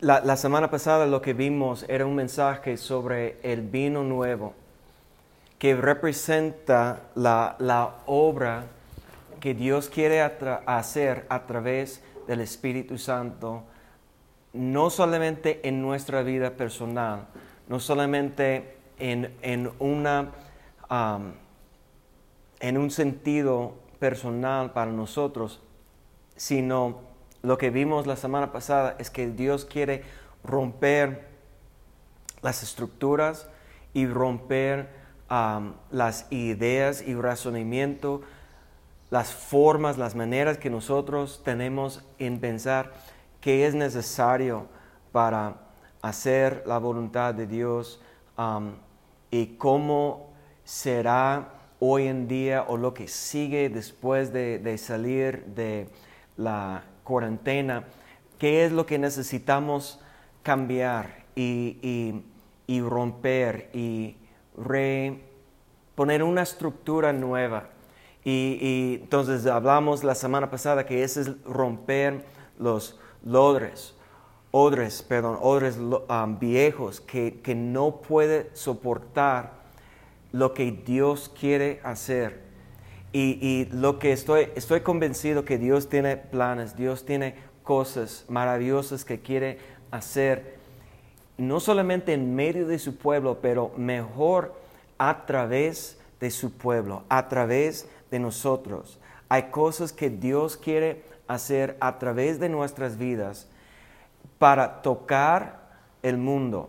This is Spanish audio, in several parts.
La, la semana pasada lo que vimos era un mensaje sobre el vino nuevo, que representa la, la obra que Dios quiere atra- hacer a través del Espíritu Santo, no solamente en nuestra vida personal, no solamente en, en una, en un sentido personal para nosotros, sino lo que vimos la semana pasada es que Dios quiere romper las estructuras y romper las ideas y razonamiento, las formas, las maneras que nosotros tenemos en pensar que es necesario para hacer la voluntad de Dios y cómo será hoy en día o lo que sigue después de, de salir de la cuarentena, qué es lo que necesitamos cambiar y, y- romper y poner una estructura nueva. Y, entonces hablamos la semana pasada que ese es romper los lodres, odres, perdón, odres viejos que, que no puede soportar lo que Dios quiere hacer. Y, lo que estoy, estoy convencido que Dios tiene planes, Dios tiene cosas maravillosas que quiere hacer, no solamente en medio de su pueblo, pero mejor a través de su pueblo, a través de nosotros. Hay cosas que Dios quiere hacer a través de nuestras vidas para tocar el mundo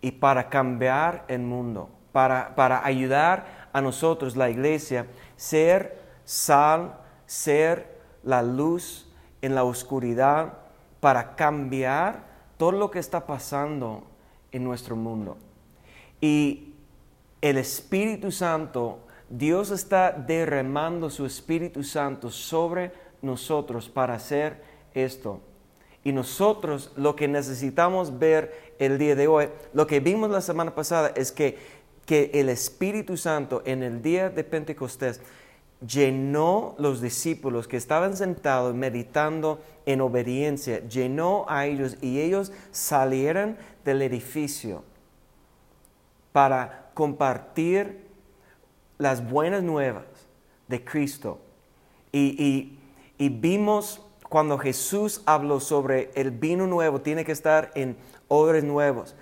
y para cambiar el mundo, para, para ayudar a nosotros, la iglesia, ser sal, ser la luz en la oscuridad, para cambiar todo lo que está pasando en nuestro mundo. Y el Espíritu Santo, Dios está derramando su Espíritu Santo sobre nosotros para hacer esto. Y nosotros lo que necesitamos ver el día de hoy, lo que vimos la semana pasada es que, que el Espíritu Santo en el día de Pentecostés llenó los discípulos que estaban sentados meditando en obediencia, llenó a ellos y ellos salieron del edificio para compartir las buenas nuevas de Cristo. Y, vimos cuando Jesús habló sobre el vino nuevo, tiene que estar en odres nuevos,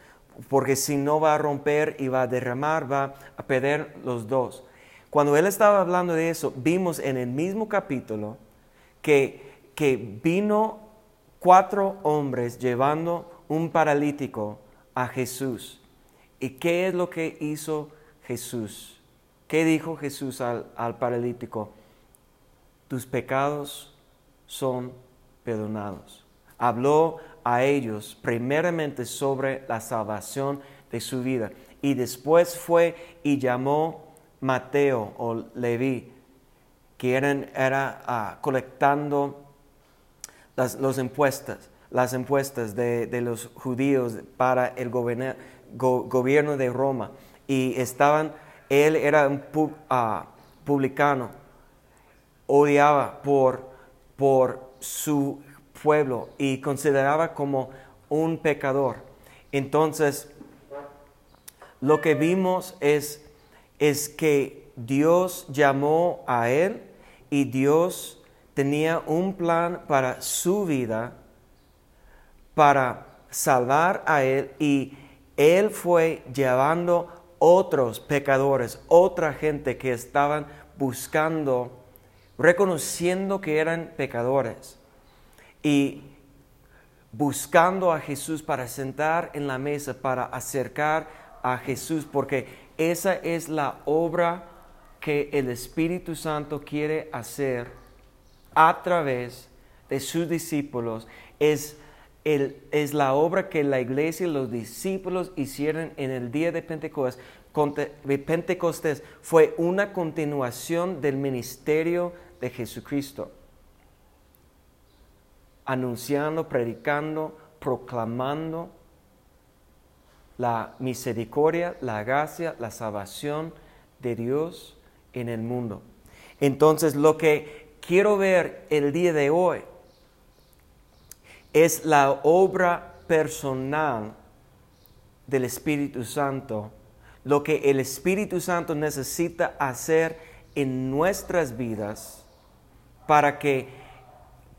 porque si no va a romper y va a derramar, va a perder los dos. Cuando él estaba hablando de eso, vimos en el mismo capítulo que, que vino cuatro hombres llevando un paralítico a Jesús. ¿Y qué es lo que hizo Jesús? ¿Qué dijo Jesús al, al paralítico? Tus pecados son perdonados. Habló a ellos primeramente sobre la salvación de su vida y después fue y llamó Mateo o Leví, que eran, era ah, colectando las, los impuestos, las impuestas de, de los judíos para el gobierno de Roma. Y estaban, él era un ah, publicano, odiaba por, por su pueblo y consideraba como un pecador. Entonces, lo que vimos es, es que Dios llamó a él y Dios tenía un plan para su vida, para salvar a él y él fue llevando otros pecadores, otra gente que estaban buscando, reconociendo que eran pecadores y buscando a Jesús para sentar en la mesa, para acercar a Jesús, porque esa es la obra que el Espíritu Santo quiere hacer a través de sus discípulos. Es, el- es la obra que la iglesia y los discípulos hicieron en el día de Pentecostés. Pentecostés fue una continuación del ministerio de Jesucristo anunciando, predicando, proclamando la misericordia, la gracia, la salvación de Dios en el mundo. Entonces, lo que quiero ver el día de hoy es la obra personal del Espíritu Santo, lo que el Espíritu Santo necesita hacer en nuestras vidas para que,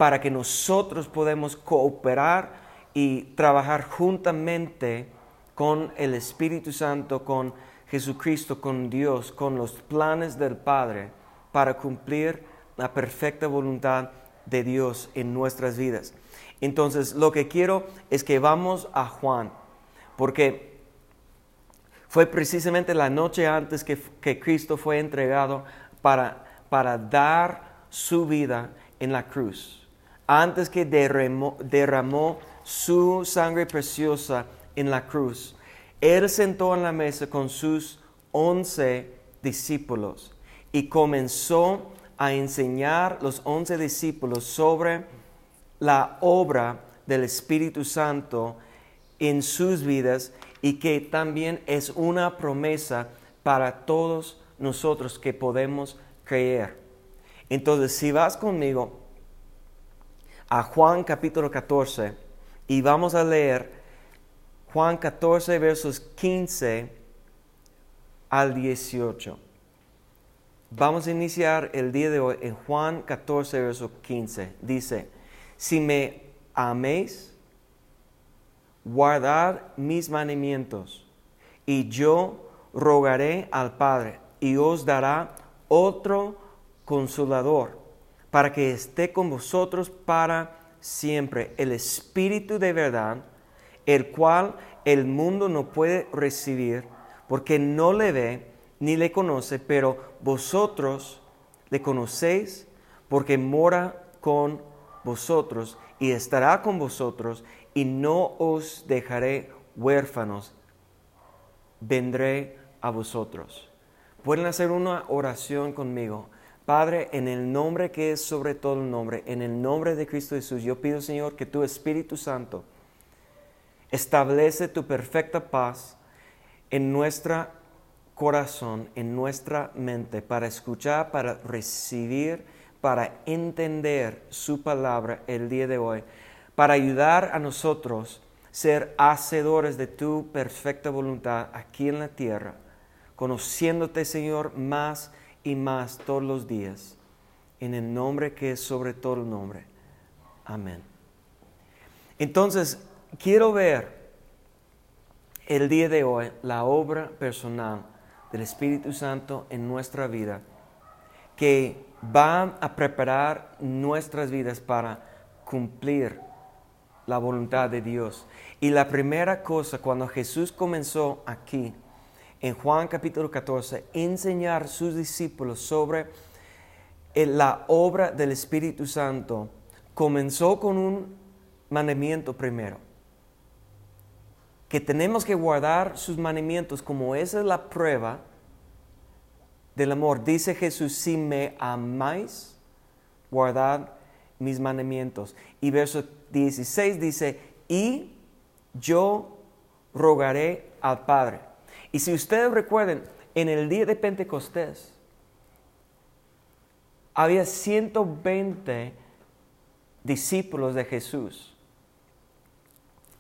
para que nosotros podamos cooperar y trabajar juntamente con el Espíritu Santo, con Jesucristo, con Dios, con los planes del Padre, para cumplir la perfecta voluntad de Dios en nuestras vidas. Entonces, lo que quiero es que vamos a Juan, porque fue precisamente la noche antes que, Cristo fue entregado para, para dar su vida en la cruz, antes que derramó, derramó su sangre preciosa en la cruz. Él sentó en la mesa con sus once discípulos y comenzó a enseñar los once discípulos sobre la obra del Espíritu Santo en sus vidas y que también es una promesa para todos nosotros que podemos creer. Entonces, si vas conmigo a Juan capítulo 14 y vamos a leer Juan 14 versos 15 al 18. Vamos a iniciar el día de hoy en Juan 14, verso 15. Dice, si me améis, guardad mis mandamientos, y yo rogaré al Padre, y os dará otro consolador, para que esté con vosotros para siempre, el Espíritu de verdad, el cual el mundo no puede recibir, porque no le ve ni le conoce, pero vosotros le conocéis porque mora con vosotros y estará con vosotros y no os dejaré huérfanos, vendré a vosotros. Pueden hacer una oración conmigo. Padre, en el nombre que es sobre todo el nombre, en el nombre de Cristo Jesús, yo pido, Señor, que tu Espíritu Santo establece tu perfecta paz en nuestra corazón, en nuestra mente, para escuchar, para recibir, para entender su palabra el día de hoy, para ayudar a nosotros ser hacedores de tu perfecta voluntad aquí en la tierra, conociéndote, Señor, más y más todos los días, en el nombre que es sobre todo el nombre. Amén. Entonces, quiero ver el día de hoy la obra personal del Espíritu Santo en nuestra vida, que va a preparar nuestras vidas para cumplir la voluntad de Dios. Y la primera cosa, cuando Jesús comenzó aquí, en Juan capítulo 14, enseñar a sus discípulos sobre la obra del Espíritu Santo, comenzó con un mandamiento primero que tenemos que guardar sus mandamientos como esa es la prueba del amor. Dice Jesús, si me amáis, guardad mis mandamientos. Y verso 16 dice, y yo rogaré al Padre. Y si ustedes recuerden, en el día de Pentecostés, había 120 discípulos de Jesús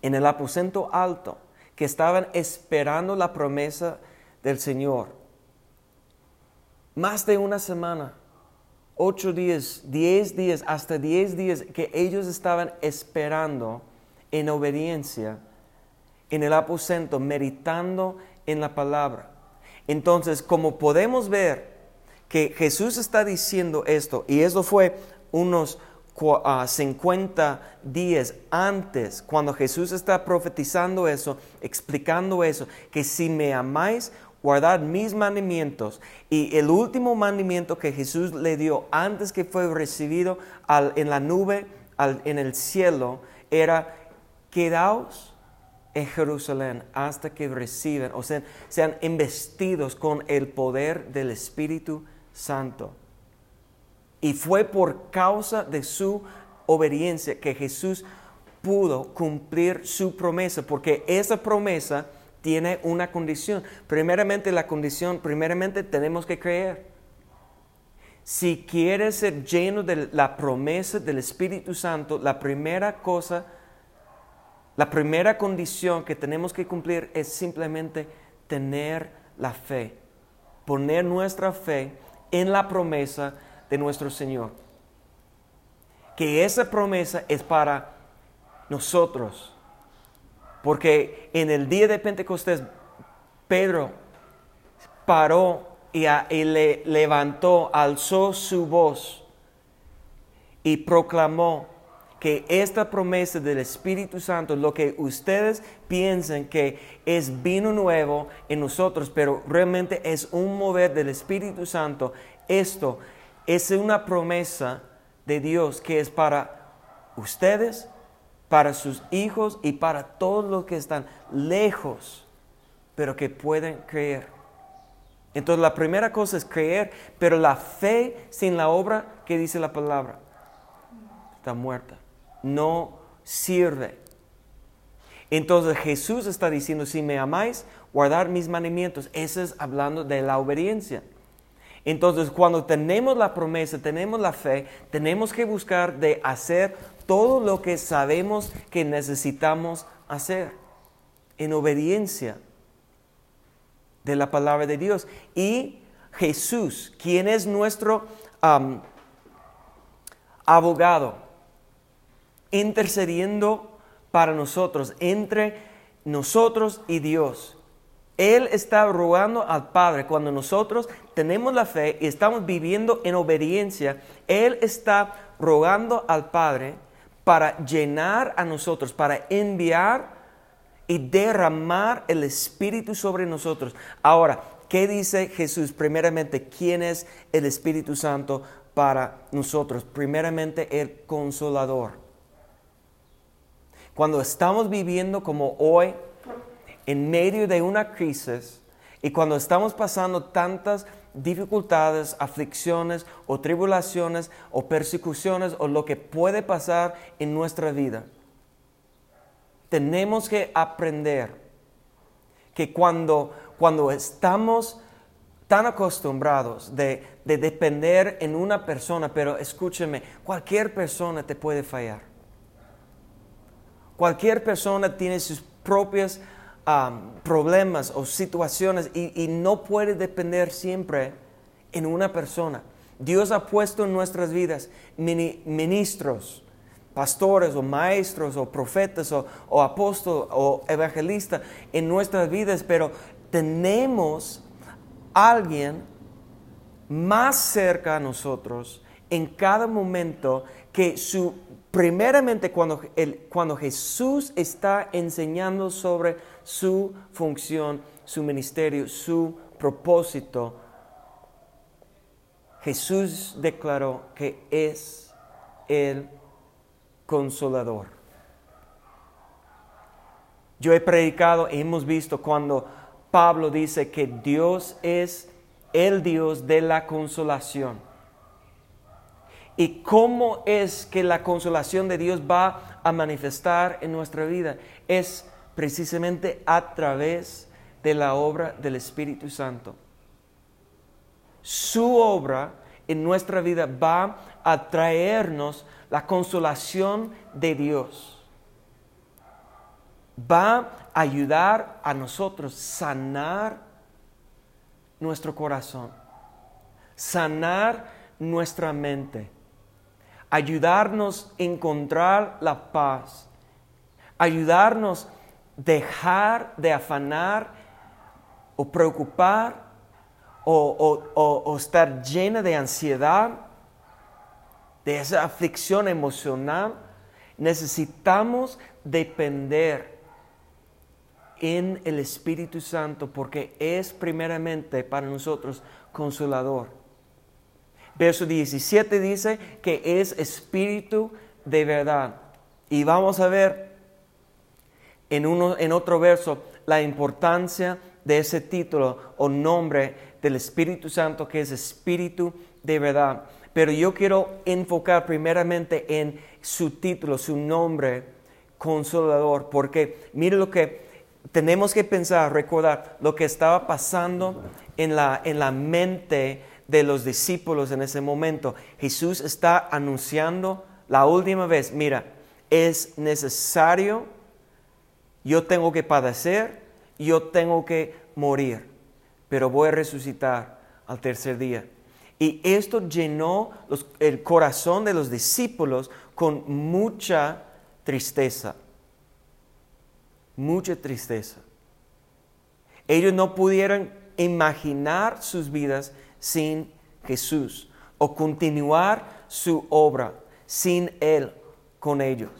en el aposento alto que estaban esperando la promesa del Señor. Más de una semana, ocho días, diez días, hasta diez días que ellos estaban esperando en obediencia en el aposento, meditando en la palabra. Entonces, como podemos ver que Jesús está diciendo esto, y eso fue unos 50 días antes, cuando Jesús está profetizando eso, explicando eso, que si me amáis, guardad mis mandamientos. Y el último mandamiento que Jesús le dio antes que fue recibido en la nube, en el cielo, era, quedaos en Jerusalén hasta que reciban, o sea, sean investidos con el poder del Espíritu Santo. Y fue por causa de su obediencia que Jesús pudo cumplir su promesa, porque esa promesa tiene una condición. Primeramente la condición, primeramente tenemos que creer. Si quieres ser lleno de la promesa del Espíritu Santo, la primera cosa La primera condición que tenemos que cumplir es simplemente tener la fe, poner nuestra fe en la promesa de nuestro Señor. Que esa promesa es para nosotros. Porque en el día de Pentecostés, Pedro paró y, le levantó, alzó su voz y proclamó que esta promesa del Espíritu Santo, lo que ustedes piensan que es vino nuevo en nosotros, pero realmente es un mover del Espíritu Santo, esto es una promesa de Dios que es para ustedes, para sus hijos y para todos los que están lejos, pero que pueden creer. Entonces la primera cosa es creer, pero la fe sin la obra, ¿qué dice la palabra? Está muerta no sirve. Entonces Jesús está diciendo, si me amáis, guardar mis mandamientos. Eso es hablando de la obediencia. Entonces cuando tenemos la promesa, tenemos la fe, tenemos que buscar de hacer todo lo que sabemos que necesitamos hacer en obediencia de la palabra de Dios. Y Jesús, quien es nuestro abogado, intercediendo para nosotros, entre nosotros y Dios. Él está rogando al Padre cuando nosotros tenemos la fe y estamos viviendo en obediencia. Él está rogando al Padre para llenar a nosotros, para enviar y derramar el Espíritu sobre nosotros. Ahora, ¿qué dice Jesús? Primeramente, ¿quién es el Espíritu Santo para nosotros? Primeramente, el consolador. Cuando estamos viviendo como hoy, en medio de una crisis, y cuando estamos pasando tantas dificultades, aflicciones o tribulaciones o persecuciones o lo que puede pasar en nuestra vida, tenemos que aprender que cuando, cuando estamos tan acostumbrados de, de depender en una persona, pero escúcheme, cualquier persona te puede fallar. Cualquier persona tiene sus propios problemas o situaciones y, no puede depender siempre en una persona. Dios ha puesto en nuestras vidas ministros, pastores o maestros o profetas o, o apóstoles o evangelistas en nuestras vidas, pero tenemos alguien más cerca a nosotros en cada momento que su primeramente cuando, cuando Jesús está enseñando sobre su función, su ministerio, su propósito, Jesús declaró que es el consolador. Yo he predicado hemos visto cuando Pablo dice que Dios es el Dios de la consolación. ¿Y cómo es que la consolación de Dios va a manifestar en nuestra vida? Es precisamente a través de la obra del Espíritu Santo. Su obra en nuestra vida va a traernos la consolación de Dios. Va a ayudar a nosotros sanar nuestro corazón, sanar nuestra mente ayudarnos a encontrar la paz, ayudarnos a dejar de afanar o preocupar o, estar llena de ansiedad, de esa aflicción emocional. Necesitamos depender en el Espíritu Santo porque es primeramente para nosotros consolador. Verso 17 dice que es espíritu de verdad. Y vamos a ver en, uno, en otro verso la importancia de ese título o nombre del Espíritu Santo que es espíritu de verdad. Pero yo quiero enfocar primeramente en su título, su nombre, consolador, porque mire lo que tenemos que pensar, recordar lo que estaba pasando en la, en la mente de los discípulos en ese momento. Jesús está anunciando la última vez, mira, es necesario yo tengo que padecer, yo tengo que morir, pero voy a resucitar al tercer día. Y esto llenó el corazón de los discípulos con mucha tristeza, mucha tristeza. Ellos no pudieron imaginar sus vidas sin Jesús o continuar su obra sin Él con ellos.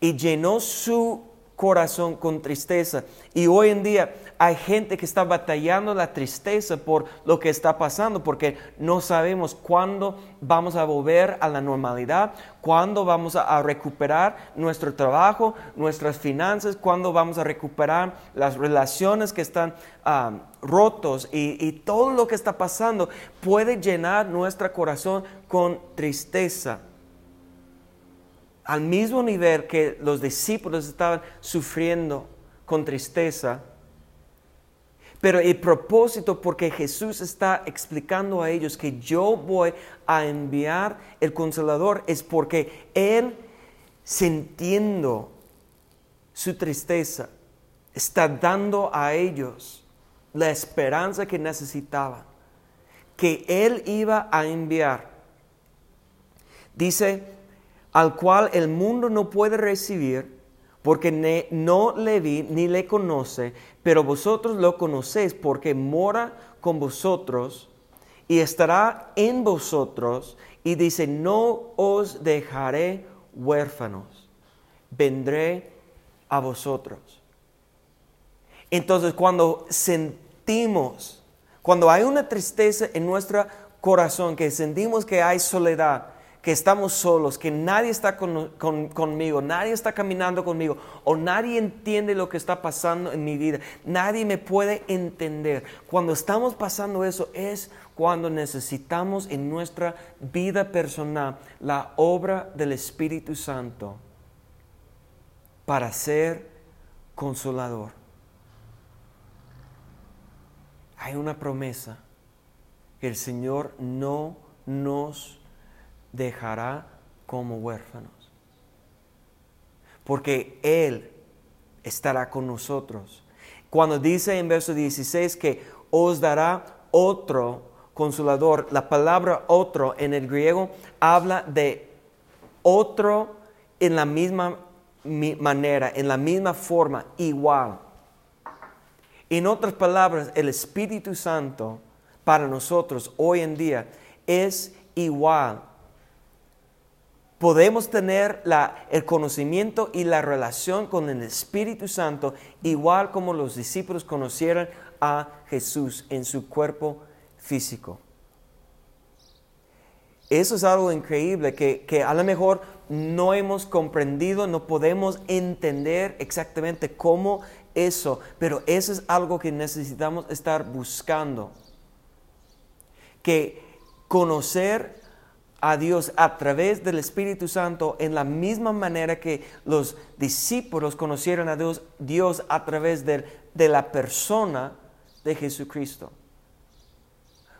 Y llenó su corazón con tristeza. Y hoy en día hay gente que está batallando la tristeza por lo que está pasando, porque no sabemos cuándo vamos a volver a la normalidad, cuándo vamos a, recuperar nuestro trabajo, nuestras finanzas, cuándo vamos a recuperar las relaciones que están ah, rotos y todo lo que está pasando puede llenar nuestro corazón con tristeza al mismo nivel que los discípulos estaban sufriendo con tristeza, pero el propósito, porque Jesús está explicando a ellos que yo voy a enviar el consolador, es porque Él, sintiendo su tristeza, está dando a ellos la esperanza que necesitaban, que Él iba a enviar. Dice, al cual el mundo no puede recibir, porque no le vi ni le conoce, pero vosotros lo conocéis porque mora con vosotros y estará en vosotros y dice, no os dejaré huérfanos, vendré a vosotros. Entonces cuando sentimos, cuando hay una tristeza en nuestro corazón, que sentimos que hay soledad, que estamos solos, que nadie está conmigo, nadie está caminando conmigo, o nadie entiende lo que está pasando en mi vida, nadie me puede entender. Cuando estamos pasando eso es cuando necesitamos en nuestra vida personal la obra del Espíritu Santo para ser consolador. Hay una promesa que el Señor no nos dejará como huérfanos. Porque Él estará con nosotros. Cuando dice en verso 16 que os dará otro consolador, la palabra otro en el griego habla de otro en la misma manera, en la misma forma, igual. En otras palabras, el Espíritu Santo para nosotros hoy en día es igual podemos tener el conocimiento y la relación con el Espíritu Santo igual como los discípulos conocieron a Jesús en su cuerpo físico. Eso es algo increíble que, que a lo mejor no hemos comprendido, no podemos entender exactamente cómo eso, pero eso es algo que necesitamos estar buscando. Que conocer a Dios a través del Espíritu Santo en la misma manera que los discípulos conocieron a Dios, Dios a través de, de la persona de Jesucristo.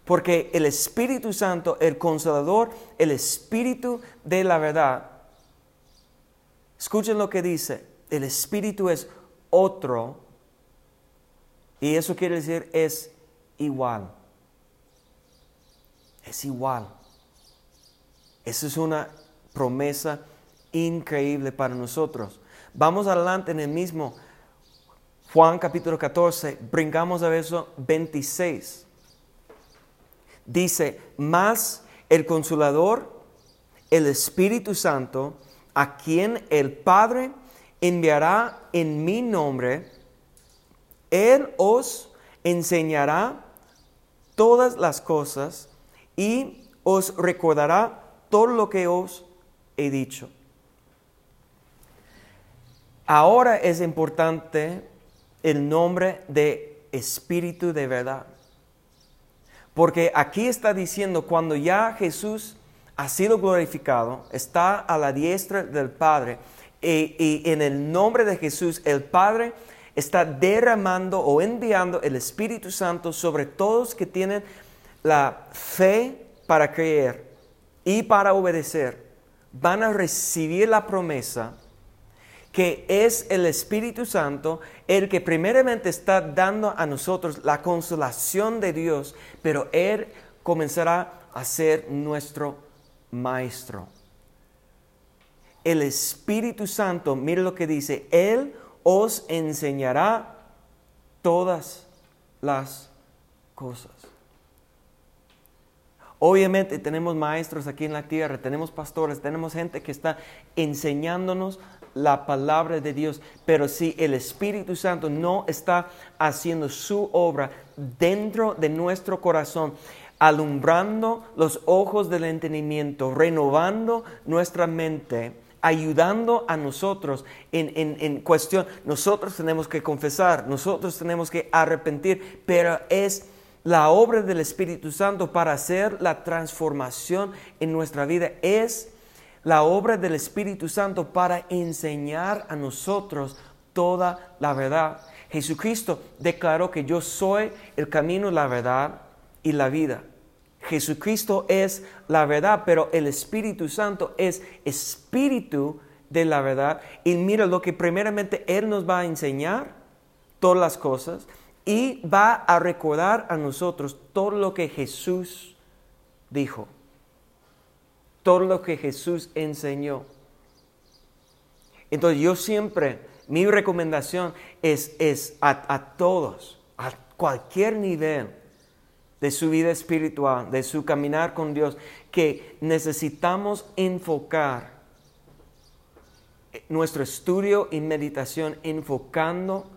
Porque el Espíritu Santo, el consolador, el Espíritu de la verdad, escuchen lo que dice, el Espíritu es otro y eso quiere decir es igual. Es igual. Esa es una promesa increíble para nosotros. Vamos adelante en el mismo Juan capítulo 14, brincamos a verso 26. Dice, más el consolador, el Espíritu Santo, a quien el Padre enviará en mi nombre, Él os enseñará todas las cosas y os recordará todo lo que os he dicho. Ahora es importante el nombre de Espíritu de verdad. Porque aquí está diciendo, cuando ya Jesús ha sido glorificado, está a la diestra del Padre, y, en el nombre de Jesús el Padre está derramando o enviando el Espíritu Santo sobre todos que tienen la fe para creer y para obedecer van a recibir la promesa que es el Espíritu Santo el que primeramente está dando a nosotros la consolación de Dios, pero Él comenzará a ser nuestro maestro. El Espíritu Santo, mire lo que dice, Él os enseñará todas las cosas. Obviamente tenemos maestros aquí en la tierra, tenemos pastores, tenemos gente que está enseñándonos la palabra de Dios, pero si el Espíritu Santo no está haciendo su obra dentro de nuestro corazón, alumbrando los ojos del entendimiento, renovando nuestra mente, ayudando a nosotros en, en, cuestión, nosotros tenemos que confesar, nosotros tenemos que arrepentir, pero es la obra del Espíritu Santo para hacer la transformación en nuestra vida, es la obra del Espíritu Santo para enseñar a nosotros toda la verdad. Jesucristo declaró que yo soy el camino, la verdad y la vida. Jesucristo es la verdad, pero el Espíritu Santo es espíritu de la verdad. Y mira lo que primeramente Él nos va a enseñar, todas las cosas, y va a recordar a nosotros todo lo que Jesús dijo todo lo que Jesús enseñó. Entonces yo siempre, mi recomendación es, es a, a todos, a cualquier nivel de su vida espiritual, de su caminar con Dios, que necesitamos enfocar nuestro estudio y meditación enfocando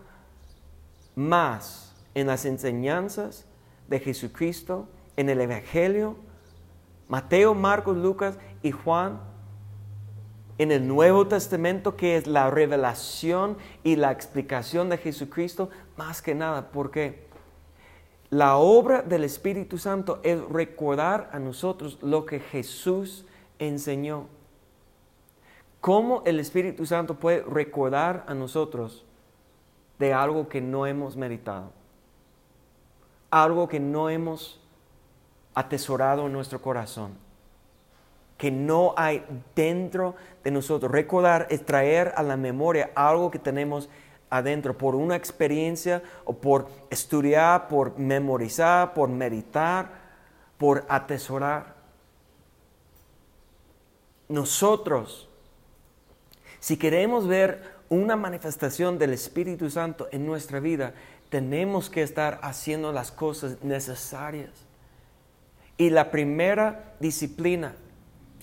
más en las enseñanzas de Jesucristo, en el Evangelio, Mateo, Marcos, Lucas y Juan en el Nuevo Testamento, que es la revelación y la explicación de Jesucristo, más que nada, porque la obra del Espíritu Santo es recordar a nosotros lo que Jesús enseñó. ¿Cómo el Espíritu Santo puede recordar a nosotros de algo que no hemos meditado? Algo que no hemos atesorado en nuestro corazón, que no hay dentro de nosotros. Recordar es traer a la memoria algo que tenemos adentro por una experiencia o por estudiar, por memorizar, por meditar, por atesorar. Nosotros, si queremos ver una manifestación del Espíritu Santo en nuestra vida, tenemos que estar haciendo las cosas necesarias. Y la primera disciplina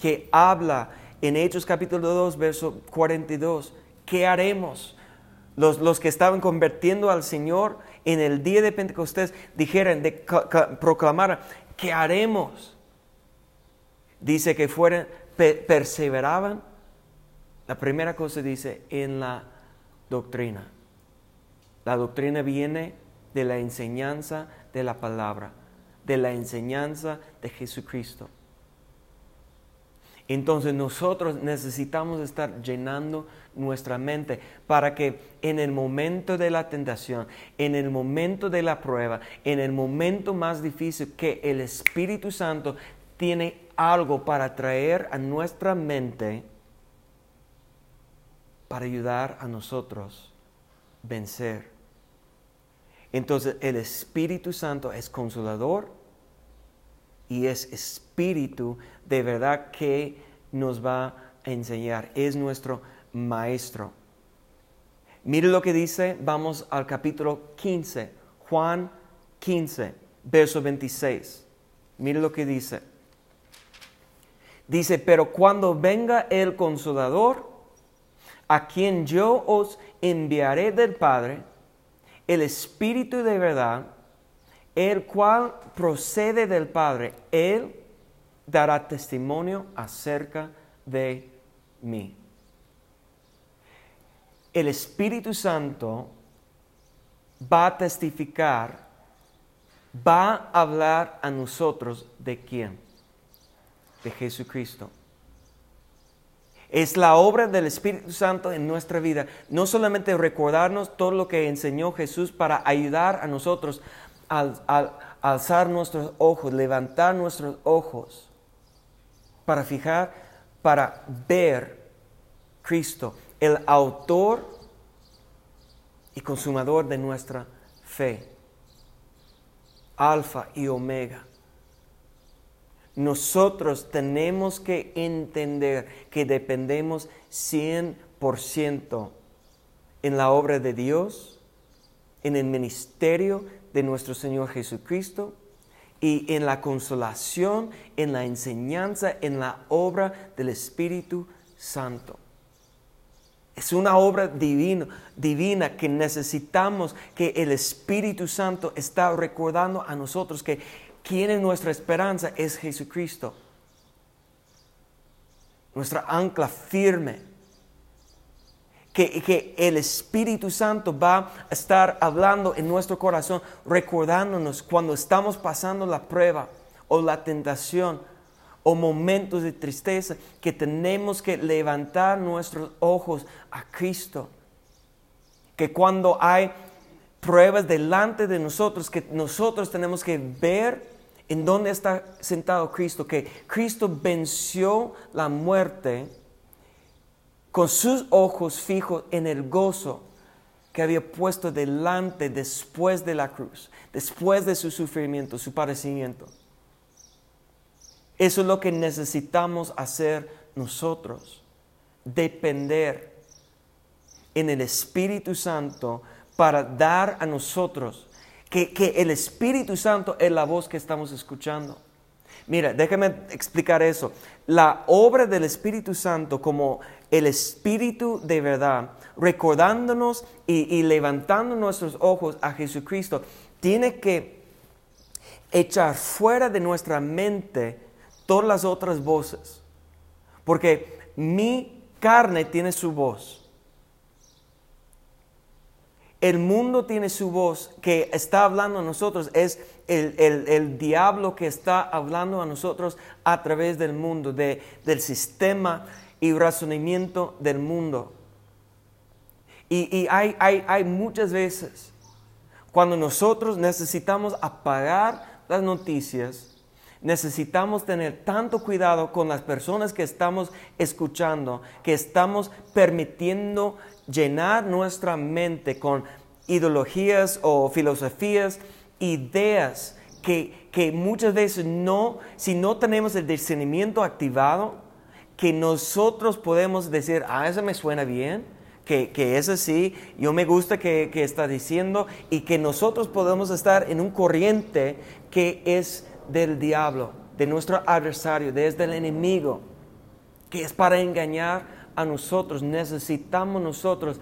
que habla en Hechos capítulo 2, verso 42, ¿qué haremos? Los, los que estaban convirtiendo al Señor en el día de Pentecostés dijeron, de, proclamaran, ¿qué haremos? Dice que fueran, perseveraban. La primera cosa dice, en la doctrina. La doctrina viene de la enseñanza de la palabra de la enseñanza de Jesucristo. Entonces nosotros necesitamos estar llenando nuestra mente para que en el momento de la tentación, en el momento de la prueba, en el momento más difícil que el Espíritu Santo tiene algo para traer a nuestra mente para ayudar a nosotros vencer. Entonces el Espíritu Santo es consolador, y es espíritu de verdad que nos va a enseñar. Es nuestro maestro. Mire lo que dice, vamos al capítulo 15, Juan 15, verso 26. Mire lo que dice. Dice, pero cuando venga el consolador, a quien yo os enviaré del Padre, el Espíritu de verdad, el cual procede del Padre, Él dará testimonio acerca de mí. El Espíritu Santo va a testificar, va a hablar a nosotros de quién? De Jesucristo. Es la obra del Espíritu Santo en nuestra vida. No solamente recordarnos todo lo que enseñó Jesús para ayudar a nosotros al, alzar nuestros ojos, levantar nuestros ojos para fijar, para ver Cristo, el autor y consumador de nuestra fe. Alfa y omega. Nosotros tenemos que entender que dependemos 100% en la obra de Dios, en el ministerio de nuestro Señor Jesucristo y en la consolación, en la enseñanza, en la obra del Espíritu Santo. Es una obra divina, divina que necesitamos que el Espíritu Santo está recordando a nosotros que quien es nuestra esperanza es Jesucristo. Nuestra ancla firme. Que, que, el Espíritu Santo va a estar hablando en nuestro corazón, recordándonos cuando estamos pasando la prueba o la tentación o momentos de tristeza que tenemos que levantar nuestros ojos a Cristo. Que cuando hay pruebas delante de nosotros, que nosotros tenemos que ver en dónde está sentado Cristo, que Cristo venció la muerte con sus ojos fijos en el gozo que había puesto delante después de la cruz, después de su sufrimiento, su padecimiento. Eso es lo que necesitamos hacer nosotros, depender en el Espíritu Santo para dar a nosotros, que, el Espíritu Santo es la voz que estamos escuchando. Mira, déjame explicar eso. La obra del Espíritu Santo como el Espíritu de verdad, recordándonos y, y levantando nuestros ojos a Jesucristo, tiene que echar fuera de nuestra mente todas las otras voces. Porque mi carne tiene su voz. El mundo tiene su voz que está hablando a nosotros. Es el, diablo que está hablando a nosotros a través del mundo, de, del sistema y razonamiento del mundo. Y, hay, hay, hay muchas veces cuando nosotros necesitamos apagar las noticias necesitamos tener tanto cuidado con las personas que estamos escuchando, que estamos permitiendo llenar nuestra mente con ideologías o filosofías, ideas que, que muchas veces no, si no tenemos el discernimiento activado, que nosotros podemos decir, ah, eso me suena bien, que, que, es así, yo me gusta que, que, está diciendo y que nosotros podemos estar en un corriente que es del diablo, de nuestro adversario, desde el enemigo, que es para engañar a nosotros. Necesitamos nosotros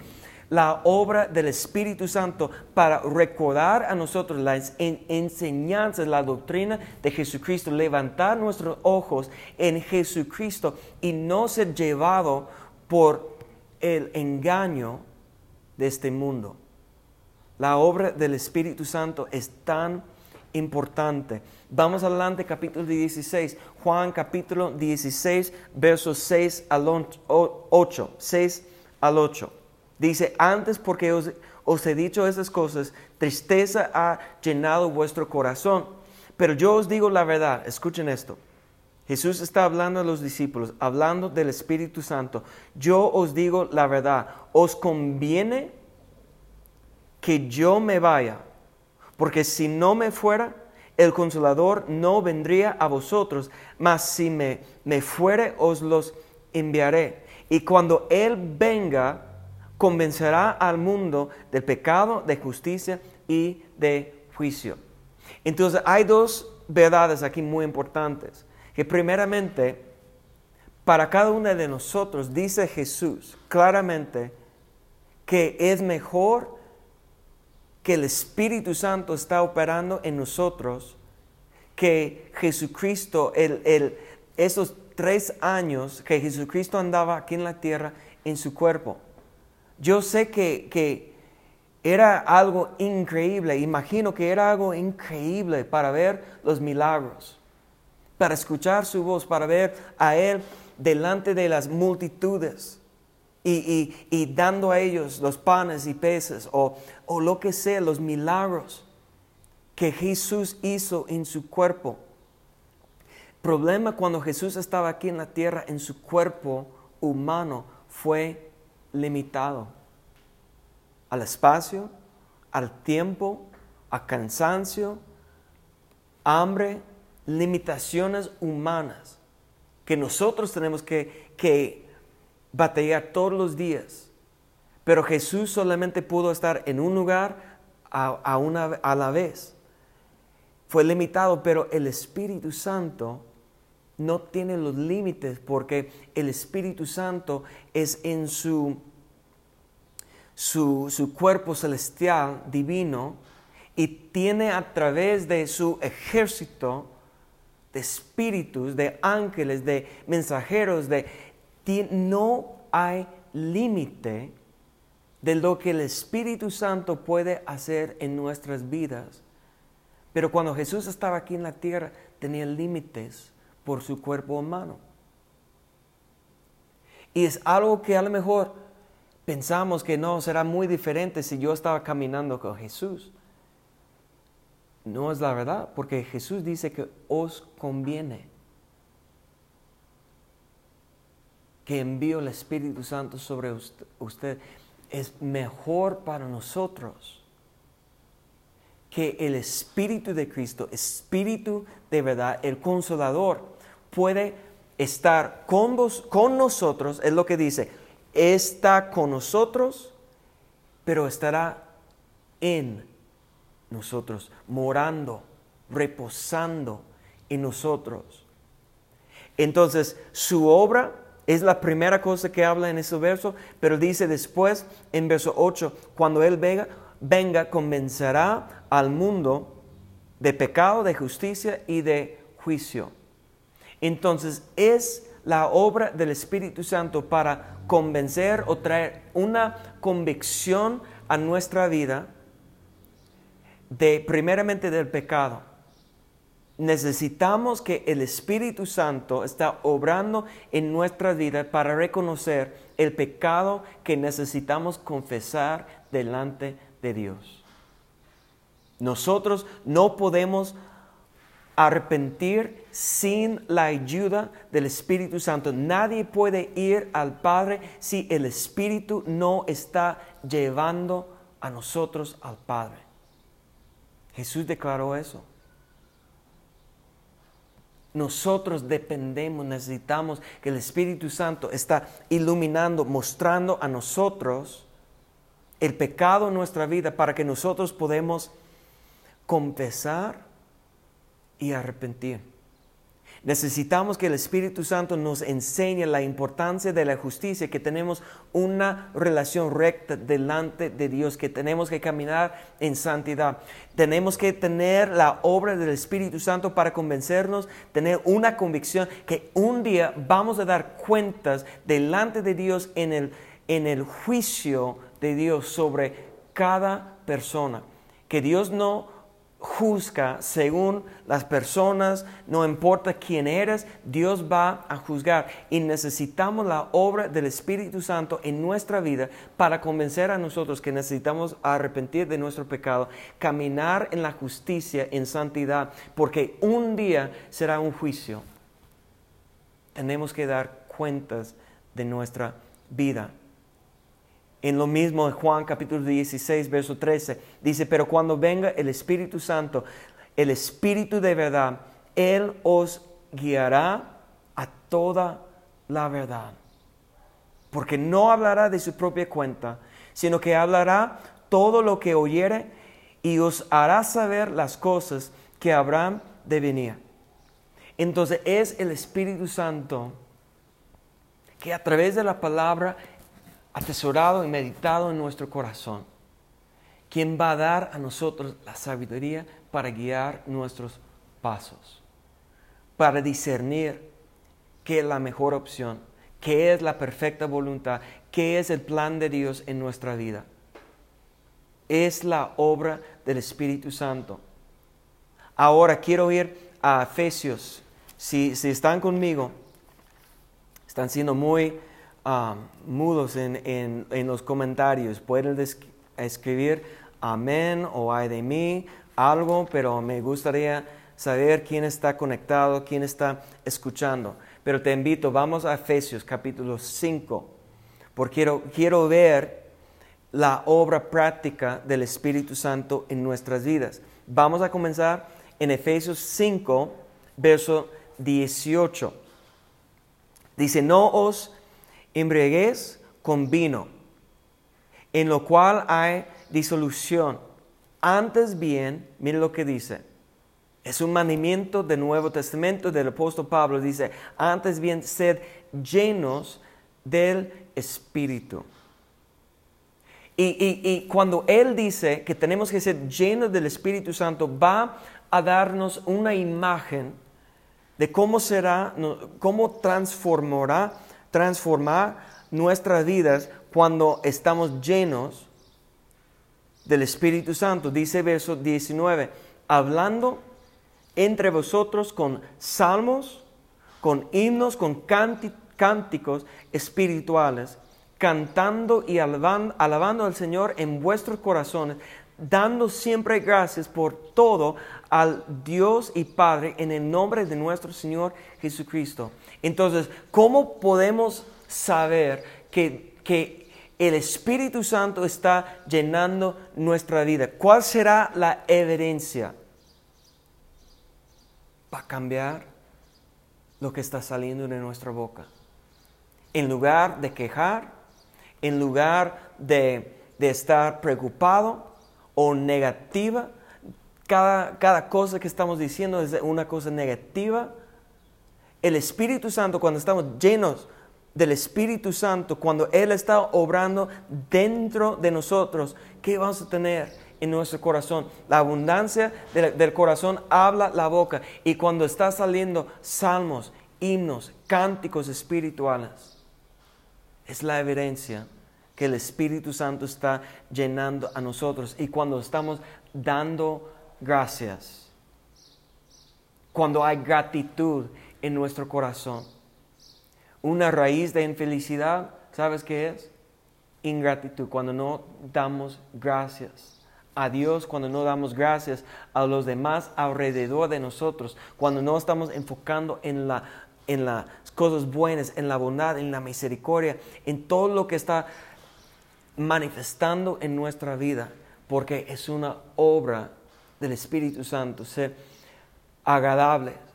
la obra del Espíritu Santo para recordar a nosotros las enseñanzas, la doctrina de Jesucristo, levantar nuestros ojos en Jesucristo y no ser llevado por el engaño de este mundo. La obra del Espíritu Santo es tan importante. Vamos adelante, capítulo 16. Juan capítulo 16, versos 6 al 8. 6 al 8. Dice, antes porque os, os he dicho estas cosas, tristeza ha llenado vuestro corazón. Pero yo os digo la verdad, escuchen esto. Jesús está hablando a los discípulos, hablando del Espíritu Santo. Yo os digo la verdad, os conviene que yo me vaya porque si no me fuera, el consolador no vendría a vosotros, mas si me, me fuere, os los enviaré. Y cuando Él venga, convencerá al mundo del pecado, de justicia y de juicio. Entonces hay dos verdades aquí muy importantes. Que primeramente, para cada uno de nosotros, dice Jesús claramente que es mejor que el Espíritu Santo está operando en nosotros, que Jesucristo, el, esos tres años que Jesucristo andaba aquí en la tierra en su cuerpo. Yo sé que, que era algo increíble, imagino que era algo increíble para ver los milagros, para escuchar su voz, para ver a Él delante de las multitudes y, dando a ellos los panes y peces o, o lo que sea, los milagros que Jesús hizo en su cuerpo. Problema cuando Jesús estaba aquí en la tierra en su cuerpo humano fue limitado al espacio, al tiempo, a cansancio, hambre, limitaciones humanas que nosotros tenemos que, que batallar todos los días. Pero Jesús solamente pudo estar en un lugar a, una, a la vez. Fue limitado, pero el Espíritu Santo no tiene los límites porque el Espíritu Santo es en su, su, su cuerpo celestial divino y tiene a través de su ejército de espíritus, de ángeles, de mensajeros, de no hay límite de lo que el Espíritu Santo puede hacer en nuestras vidas. Pero cuando Jesús estaba aquí en la tierra, tenía límites por su cuerpo humano. Y es algo que a lo mejor pensamos que no será muy diferente si yo estaba caminando con Jesús. No es la verdad, porque Jesús dice que os conviene que envío el Espíritu Santo sobre usted. Es mejor para nosotros que el Espíritu de Cristo, Espíritu de verdad, el consolador, puede estar con, vos, con nosotros, es lo que dice, está con nosotros, pero estará en nosotros, morando, reposando en nosotros. Entonces, su obra es la primera cosa que habla en ese verso, pero dice después en verso 8, cuando Él venga, venga, convencerá al mundo de pecado, de justicia y de juicio. Entonces es la obra del Espíritu Santo para convencer o traer una convicción a nuestra vida de primeramente del pecado. Necesitamos que el Espíritu Santo está obrando en nuestra vida para reconocer el pecado que necesitamos confesar delante de Dios. Nosotros no podemos arrepentir sin la ayuda del Espíritu Santo. Nadie puede ir al Padre si el Espíritu no está llevando a nosotros al Padre. Jesús declaró eso. Nosotros dependemos, necesitamos que el Espíritu Santo está iluminando, mostrando a nosotros el pecado en nuestra vida para que nosotros podamos confesar y arrepentir. Necesitamos que el Espíritu Santo nos enseñe la importancia de la justicia, que tenemos una relación recta delante de Dios, que tenemos que caminar en santidad. Tenemos que tener la obra del Espíritu Santo para convencernos, tener una convicción que un día vamos a dar cuentas delante de Dios en el, en el juicio de Dios sobre cada persona. Que Dios no juzga según las personas, no importa quién eres, Dios va a juzgar. Y necesitamos la obra del Espíritu Santo en nuestra vida para convencer a nosotros que necesitamos arrepentir de nuestro pecado, caminar en la justicia, en santidad, porque un día será un juicio. Tenemos que dar cuentas de nuestra vida. En lo mismo en Juan capítulo 16, verso 13, dice, pero cuando venga el Espíritu Santo, el Espíritu de verdad, Él os guiará a toda la verdad. Porque no hablará de su propia cuenta, sino que hablará todo lo que oyere y os hará saber las cosas que habrán de venir. Entonces es el Espíritu Santo que a través de la palabra atesorado y meditado en nuestro corazón, quien va a dar a nosotros la sabiduría para guiar nuestros pasos, para discernir qué es la mejor opción, qué es la perfecta voluntad, qué es el plan de Dios en nuestra vida. Es la obra del Espíritu Santo. Ahora quiero ir a Efesios. Si, si están conmigo, están siendo muy Um, mudos en, los comentarios. Pueden escribir amén o ay de mí, algo, pero me gustaría saber quién está conectado, quién está escuchando. Pero te invito, vamos a Efesios capítulo 5, porque quiero, quiero ver la obra práctica del Espíritu Santo en nuestras vidas. Vamos a comenzar en Efesios 5, verso 18. Dice, no os embriaguéis con vino, en lo cual hay disolución. Antes bien, mire lo que dice. Es un mandamiento del Nuevo Testamento del apóstol Pablo. Dice, antes bien, sed llenos del Espíritu. Y, y, cuando Él dice que tenemos que ser llenos del Espíritu Santo, va a darnos una imagen de cómo será, cómo transformará, transformar nuestras vidas cuando estamos llenos del Espíritu Santo. Dice verso 19, hablando entre vosotros con salmos, con himnos, con cánticos espirituales, cantando y alabando, alabando al Señor en vuestros corazones, dando siempre gracias por todo al Dios y Padre en el nombre de nuestro Señor Jesucristo. Entonces, ¿cómo podemos saber que, que el Espíritu Santo está llenando nuestra vida? ¿Cuál será la evidencia? Va a cambiar lo que está saliendo de nuestra boca. En lugar de quejar, en lugar de, de estar preocupado, o negativa. Cada, cada cosa que estamos diciendo es una cosa negativa. El Espíritu Santo, cuando estamos llenos del Espíritu Santo, cuando Él está obrando dentro de nosotros, ¿qué vamos a tener en nuestro corazón? La abundancia del, del corazón habla la boca. Y cuando está saliendo salmos, himnos, cánticos espirituales, es la evidencia que el Espíritu Santo está llenando a nosotros y cuando estamos dando gracias, cuando hay gratitud en nuestro corazón. Una raíz de infelicidad, ¿sabes qué es? Ingratitud, cuando no damos gracias a Dios, cuando no damos gracias a los demás alrededor de nosotros, cuando no estamos enfocando en, la, en las cosas buenas, en la bondad, en la misericordia, en todo lo que está manifestando en nuestra vida, porque es una obra del Espíritu Santo, ser agradable.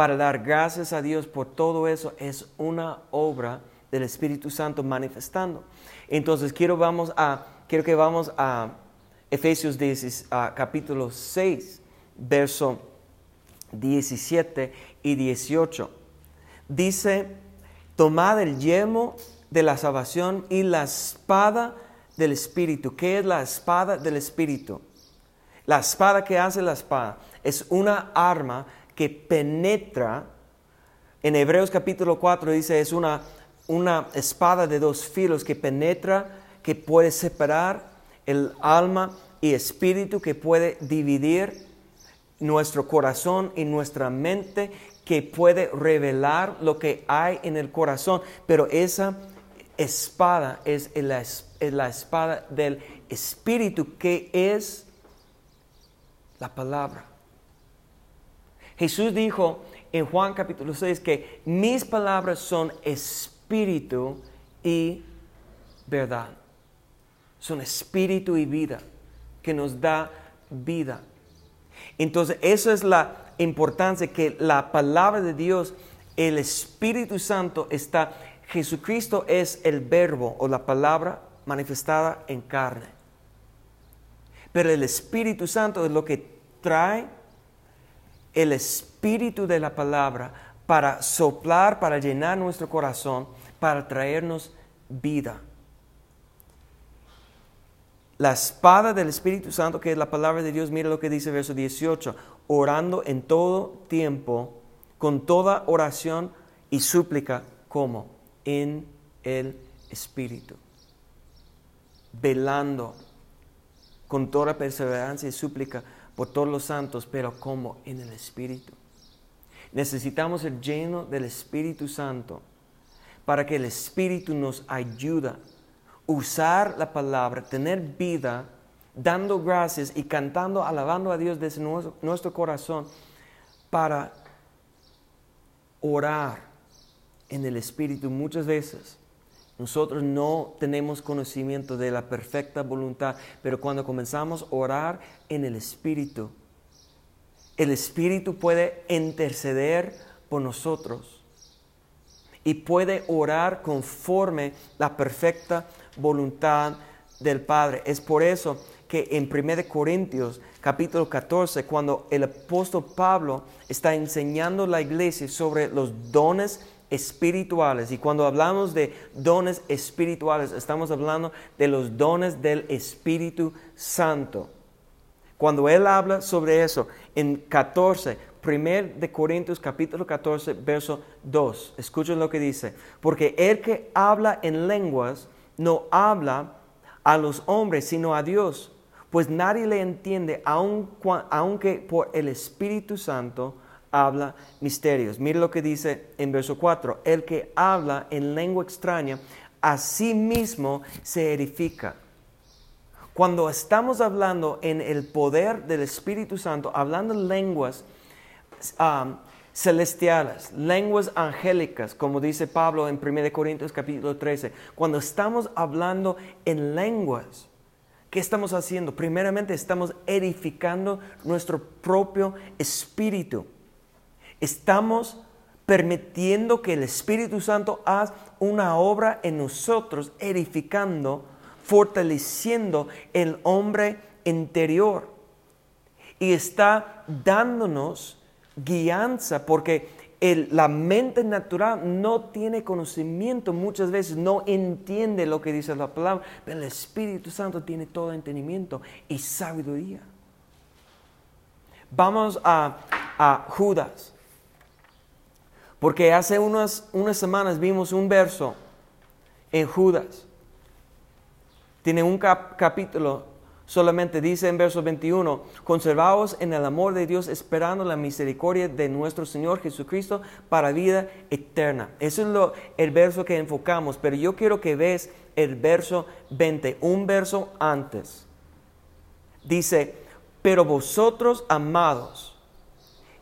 Para dar gracias a Dios por todo eso es una obra del Espíritu Santo manifestando. Entonces quiero, vamos a, quiero que vamos a Efesios 10, capítulo 6, verso 17 y 18. Dice, tomad el yelmo de la salvación y la espada del Espíritu. ¿Qué es la espada del Espíritu? La espada que hace la espada es una arma que penetra, en Hebreos capítulo 4 dice, es una, una espada de dos filos que penetra, que puede separar el alma y espíritu, que puede dividir nuestro corazón y nuestra mente, que puede revelar lo que hay en el corazón, pero esa espada es la, espada del Espíritu, que es la palabra. Jesús dijo en Juan capítulo 6 que mis palabras son espíritu y verdad. Son espíritu y vida, que nos da vida. Entonces, esa es la importancia que la palabra de Dios, el Espíritu Santo está Jesucristo es el verbo o la palabra manifestada en carne. Pero el Espíritu Santo es lo que trae el espíritu de la palabra para soplar, para llenar nuestro corazón, para traernos vida. La espada del Espíritu Santo, que es la palabra de Dios, mira lo que dice verso 18, orando en todo tiempo, con toda oración y súplica, como en el Espíritu, velando con toda perseverancia y súplica por todos los santos, pero como en el Espíritu. Necesitamos ser lleno del Espíritu Santo para que el Espíritu nos ayuda a usar la palabra, tener vida, dando gracias y cantando, alabando a Dios desde nuestro corazón para orar en el Espíritu muchas veces nosotros no tenemos conocimiento de la perfecta voluntad, pero cuando comenzamos a orar en el Espíritu, el Espíritu puede interceder por nosotros y puede orar conforme la perfecta voluntad del Padre. Es por eso que en 1 Corintios capítulo 14, cuando el apóstol Pablo está enseñando a la iglesia sobre los dones espirituales, y cuando hablamos de dones espirituales, estamos hablando de los dones del Espíritu Santo. Cuando él habla sobre eso, en 14, 1 de Corintios capítulo 14, verso 2, escuchen lo que dice, porque el que habla en lenguas no habla a los hombres, sino a Dios. Pues nadie le entiende, aunque por el Espíritu Santo habla misterios. Mire lo que dice en verso 4, el que habla en lengua extraña, a sí mismo se edifica. Cuando estamos hablando en el poder del Espíritu Santo, hablando lenguas um, celestiales, lenguas angélicas, como dice Pablo en 1 Corintios capítulo 13, cuando estamos hablando en lenguas, ¿Qué estamos haciendo? Primeramente estamos edificando nuestro propio espíritu. Estamos permitiendo que el Espíritu Santo haga una obra en nosotros, edificando, fortaleciendo el hombre interior. Y está dándonos guianza porque la mente natural no tiene conocimiento, muchas veces no entiende lo que dice la palabra, pero el Espíritu Santo tiene todo entendimiento y sabiduría. Vamos a, Judas, porque hace unas, unas semanas vimos un verso en Judas. Tiene un capítulo Solamente dice en verso 21, conservaos en el amor de Dios esperando la misericordia de nuestro Señor Jesucristo para vida eterna. Eso es lo, el verso que enfocamos, pero yo quiero que veas el verso 20, un verso antes. Dice, pero vosotros amados,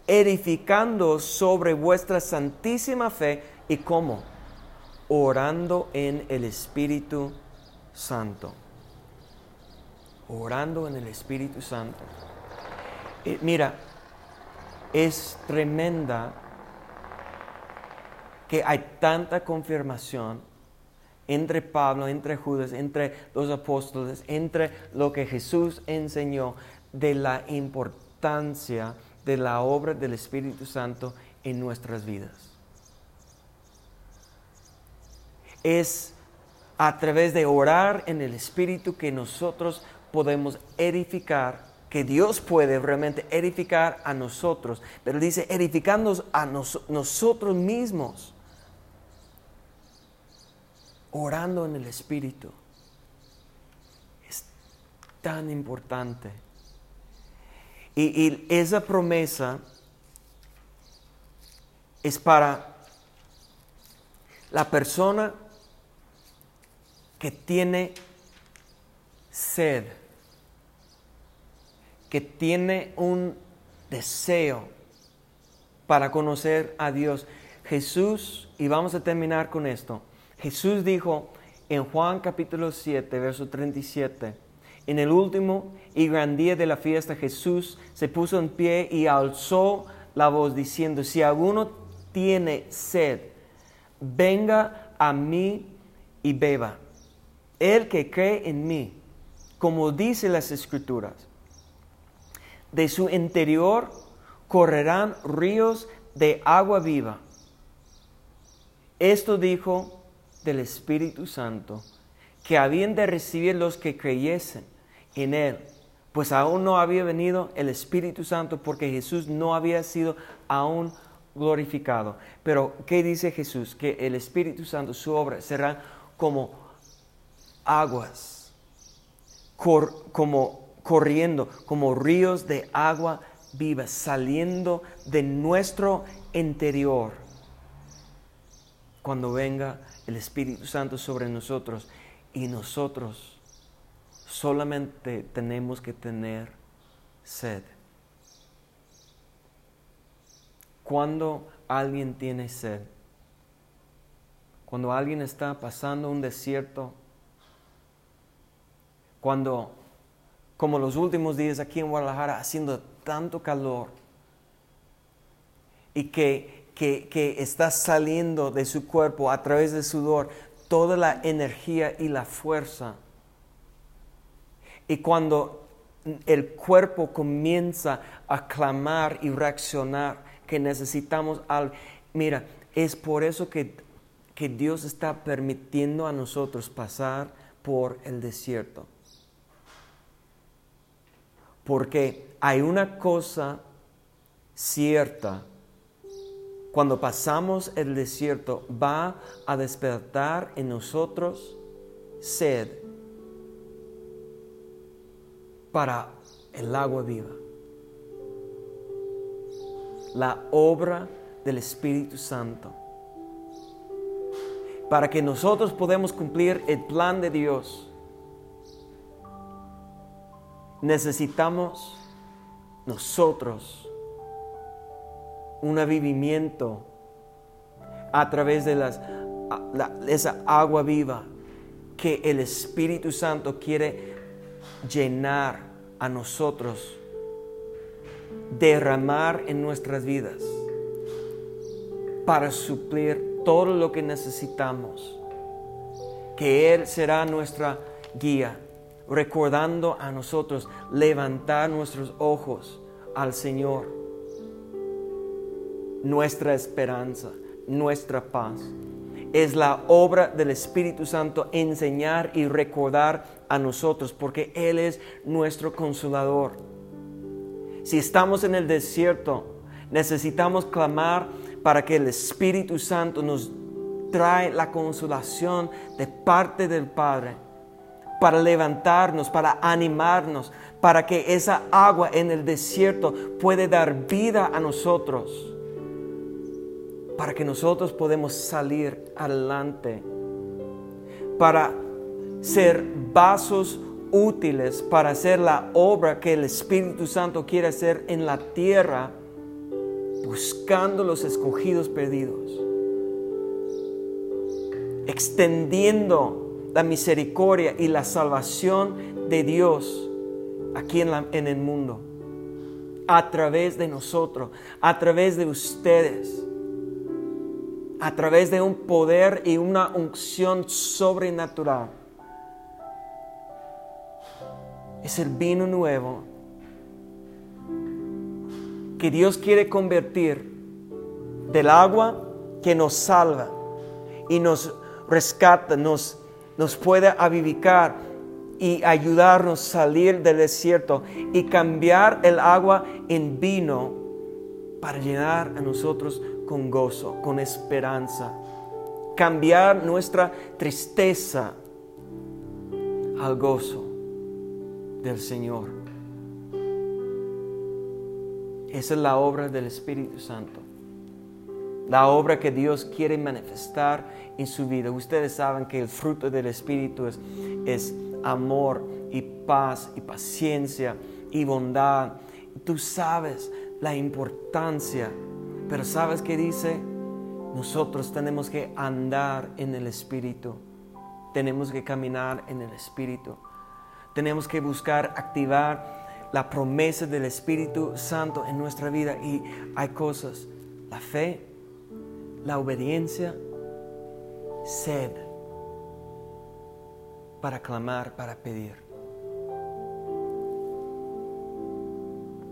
edificando sobre vuestra santísima fe y cómo? Orando en el Espíritu Santo orando en el Espíritu Santo. Eh, mira, es tremenda que hay tanta confirmación entre Pablo, entre Judas, entre los apóstoles, entre lo que Jesús enseñó de la importancia de la obra del Espíritu Santo en nuestras vidas. Es a través de orar en el Espíritu que nosotros podemos edificar, que Dios puede realmente edificar a nosotros, pero dice edificándonos a nosotros mismos, orando en el Espíritu. Es tan importante. Y, esa promesa es para la persona que tiene sed, que tiene un deseo para conocer a Dios. Jesús, y vamos a terminar con esto, Jesús dijo en Juan capítulo 7, verso 37, en el último y gran día de la fiesta Jesús se puso en pie y alzó la voz diciendo, si alguno tiene sed, venga a mí y beba. El que cree en mí, como dice las escrituras. De su interior correrán ríos de agua viva. Esto dijo del Espíritu Santo, que habían de recibir los que creyesen en Él, pues aún no había venido el Espíritu Santo porque Jesús no había sido aún glorificado. Pero, ¿qué dice Jesús? Que el Espíritu Santo, su obra, será como aguas como corriendo, como ríos de agua viva, saliendo de nuestro interior. Cuando venga el Espíritu Santo sobre nosotros y nosotros solamente tenemos que tener sed. Cuando alguien tiene sed, cuando alguien está pasando un desierto, cuando, como los últimos días aquí en Guadalajara, haciendo tanto calor y que, que, que está saliendo de su cuerpo a través del sudor toda la energía y la fuerza. Y cuando el cuerpo comienza a clamar y reaccionar que necesitamos algo, mira, es por eso que, que Dios está permitiendo a nosotros pasar por el desierto. Porque hay una cosa cierta cuando pasamos el desierto, va a despertar en nosotros sed para el agua viva. La obra del Espíritu Santo. Para que nosotros podamos cumplir el plan de Dios, necesitamos nosotros un avivimiento a través de esa agua viva que el Espíritu Santo quiere llenar a nosotros, derramar en nuestras vidas para suplir todo lo que necesitamos, que Él será nuestra guía, recordando a nosotros levantar nuestros ojos al Señor nuestra esperanza, nuestra paz. Es la obra del Espíritu Santo enseñar y recordar a nosotros, porque Él es nuestro consolador. Si estamos en el desierto, necesitamos clamar para que el Espíritu Santo nos trae la consolación de parte del Padre, para levantarnos, para animarnos, para que esa agua en el desierto puede dar vida a nosotros para que nosotros podamos salir adelante, para ser vasos útiles para hacer la obra que el Espíritu Santo quiere hacer en la tierra, buscando los escogidos perdidos, extendiendo la misericordia y la salvación de Dios aquí en, en el mundo, a través de nosotros, a través de ustedes a través de un poder y una unción sobrenatural. Es el vino nuevo que Dios quiere convertir del agua que nos salva y nos rescata, nos, nos puede avivicar y ayudarnos a salir del desierto y cambiar el agua en vino para llenar a nosotros con gozo, con esperanza. Cambiar nuestra tristeza al gozo del Señor. Esa es la obra del Espíritu Santo. La obra que Dios quiere manifestar en su vida. Ustedes saben que el fruto del Espíritu es, es amor y paz y paciencia y bondad. Tú sabes la importancia pero ¿sabes qué dice? Nosotros tenemos que andar en el Espíritu. Tenemos que caminar en el Espíritu. Tenemos que buscar activar la promesa del Espíritu Santo en nuestra vida. Y hay cosas, la fe, la obediencia, sed para clamar, para pedir.